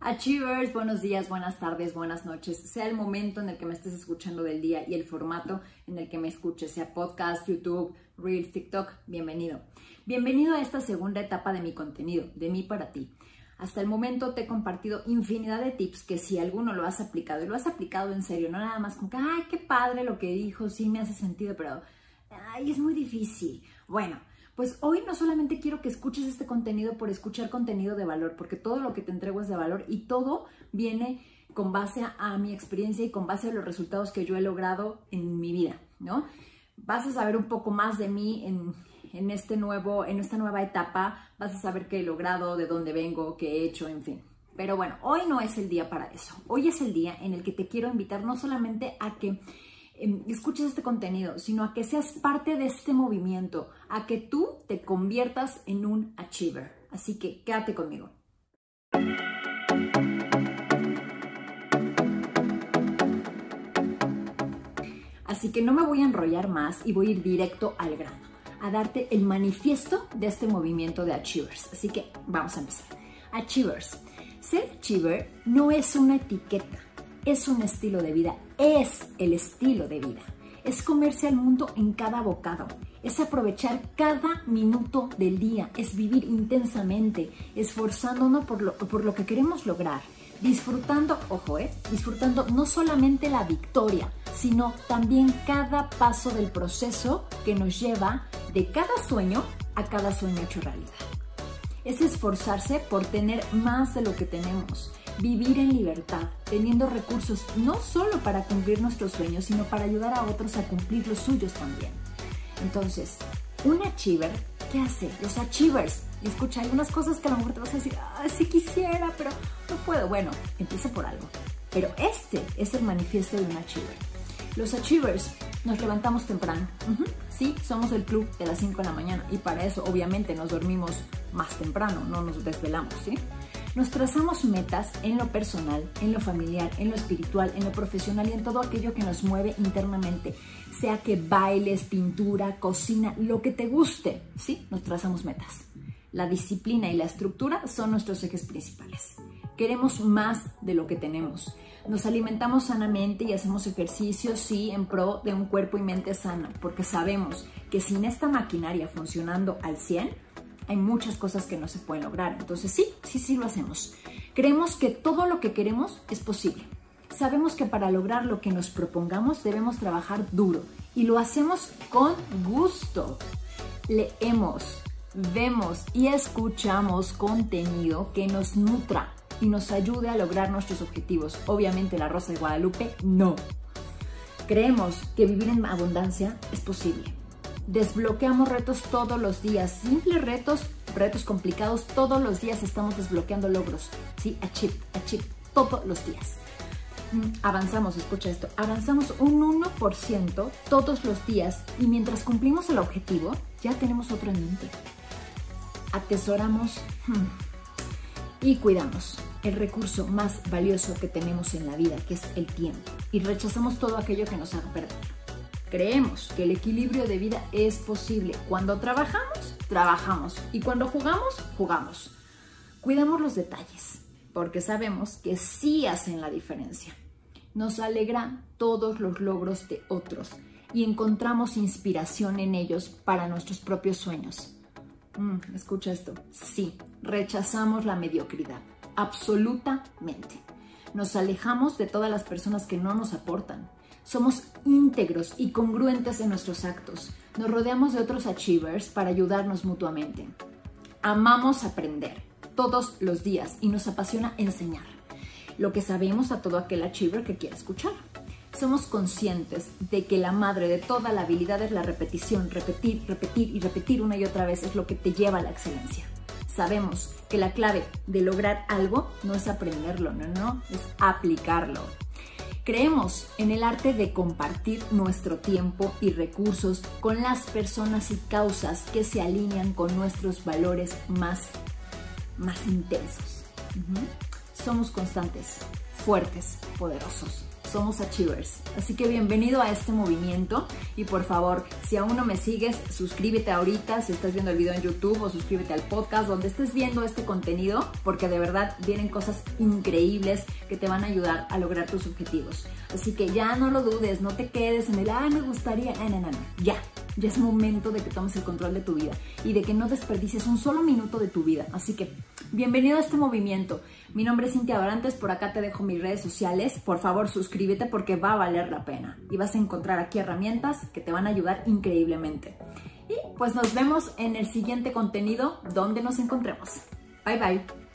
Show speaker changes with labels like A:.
A: Achievers, buenos días, buenas tardes, buenas noches, sea el momento en el que me estés escuchando del día y el formato en el que me escuches, sea podcast, YouTube, Reels, TikTok, bienvenido. Bienvenido a esta segunda etapa de mi contenido, de mí para ti. Hasta el momento te he compartido infinidad de tips que si alguno lo has aplicado y lo has aplicado en serio, no nada más con que, ay, qué padre lo que dijo, sí me hace sentido, pero, ay, es muy difícil. Bueno, pues hoy no solamente quiero que escuches este contenido por escuchar contenido de valor, porque todo lo que te entrego es de valor y todo viene con base a, mi experiencia y con base a los resultados que yo he logrado en mi vida, ¿no? Vas a saber un poco más de mí en, en, este nuevo, en esta nueva etapa, vas a saber qué he logrado, de dónde vengo, qué he hecho, en fin. Pero bueno, hoy no es el día para eso. Hoy es el día en el que te quiero invitar no solamente a que escuches este contenido, sino a que seas parte de este movimiento, a que tú te conviertas en un achiever. Así que quédate conmigo. Así que no me voy a enrollar más y voy a ir directo al grano, a darte el manifiesto de este movimiento de Achievers. Así que vamos a empezar. Achievers. Ser Achiever no es una etiqueta, es un estilo de vida, es el estilo de vida. Es comerse al mundo en cada bocado, es aprovechar cada minuto del día, es vivir intensamente, esforzándonos por lo, por lo que queremos lograr, disfrutando, ojo, eh, disfrutando no solamente la victoria, sino también cada paso del proceso que nos lleva de cada sueño a cada sueño hecho realidad. Es esforzarse por tener más de lo que tenemos, vivir en libertad, teniendo recursos no solo para cumplir nuestros sueños, sino para ayudar a otros a cumplir los suyos también. Entonces, un achiever, ¿qué hace? Los achievers. Y escucha, hay unas cosas que a lo mejor te vas a decir, ah, quisiera, pero no puedo. Bueno, empieza por algo. Pero este es el manifiesto de un achiever. Los achievers nos levantamos temprano. Sí, somos el club de las 5 de la mañana y para eso obviamente nos dormimos más temprano, no nos desvelamos, ¿sí? Nos trazamos metas en lo personal, en lo familiar, en lo espiritual, en lo profesional y en todo aquello que nos mueve internamente, sea que bailes, pintura, cocina, lo que te guste, ¿sí? Nos trazamos metas. La disciplina y la estructura son nuestros ejes principales. Queremos más de lo que tenemos. Nos alimentamos sanamente y hacemos ejercicio, sí, en pro de un cuerpo y mente sana, porque sabemos que sin esta maquinaria funcionando al 100, hay muchas cosas que no se pueden lograr. Entonces sí, sí, sí lo hacemos. Creemos que todo lo que queremos es posible. Sabemos que para lograr lo que nos propongamos debemos trabajar duro y lo hacemos con gusto. Leemos, vemos y escuchamos contenido que nos nutra y nos ayude a lograr nuestros objetivos. Obviamente la Rosa de Guadalupe no. Creemos que vivir en abundancia es posible desbloqueamos retos todos los días, simples retos, retos complicados, todos los días estamos desbloqueando logros, ¿sí? Achieve, achieve, todos los días. Mm, avanzamos, escucha esto, avanzamos un 1% todos los días y mientras cumplimos el objetivo, ya tenemos otro en mente. Atesoramos hmm, y cuidamos el recurso más valioso que tenemos en la vida, que es el tiempo, y rechazamos todo aquello que nos haga perder. Creemos que el equilibrio de vida es posible. Cuando trabajamos, trabajamos. Y cuando jugamos, jugamos. Cuidamos los detalles, porque sabemos que sí hacen la diferencia. Nos alegra todos los logros de otros y encontramos inspiración en ellos para nuestros propios sueños. Mm, escucha esto. Sí, rechazamos la mediocridad. Absolutamente. Nos alejamos de todas las personas que no nos aportan somos íntegros y congruentes en nuestros actos. Nos rodeamos de otros achievers para ayudarnos mutuamente. Amamos aprender todos los días y nos apasiona enseñar lo que sabemos a todo aquel achiever que quiere escuchar. Somos conscientes de que la madre de toda la habilidad es la repetición, repetir, repetir y repetir una y otra vez es lo que te lleva a la excelencia. Sabemos que la clave de lograr algo no es aprenderlo, no, no, es aplicarlo. Creemos en el arte de compartir nuestro tiempo y recursos con las personas y causas que se alinean con nuestros valores más, más intensos. Somos constantes, fuertes, poderosos. Somos Achievers. Así que bienvenido a este movimiento y por favor, si aún no me sigues, suscríbete ahorita si estás viendo el video en YouTube o suscríbete al podcast donde estés viendo este contenido porque de verdad vienen cosas increíbles que te van a ayudar a lograr tus objetivos. Así que ya no lo dudes, no te quedes en el, ay, me gustaría, no, no, no, ya, ya es momento de que tomes el control de tu vida y de que no desperdicies un solo minuto de tu vida. Así que, bienvenido a este movimiento. Mi nombre es Cintia Dorantes, por acá te dejo mis redes sociales. Por favor, suscríbete porque va a valer la pena y vas a encontrar aquí herramientas que te van a ayudar increíblemente. Y pues nos vemos en el siguiente contenido donde nos encontremos. Bye bye.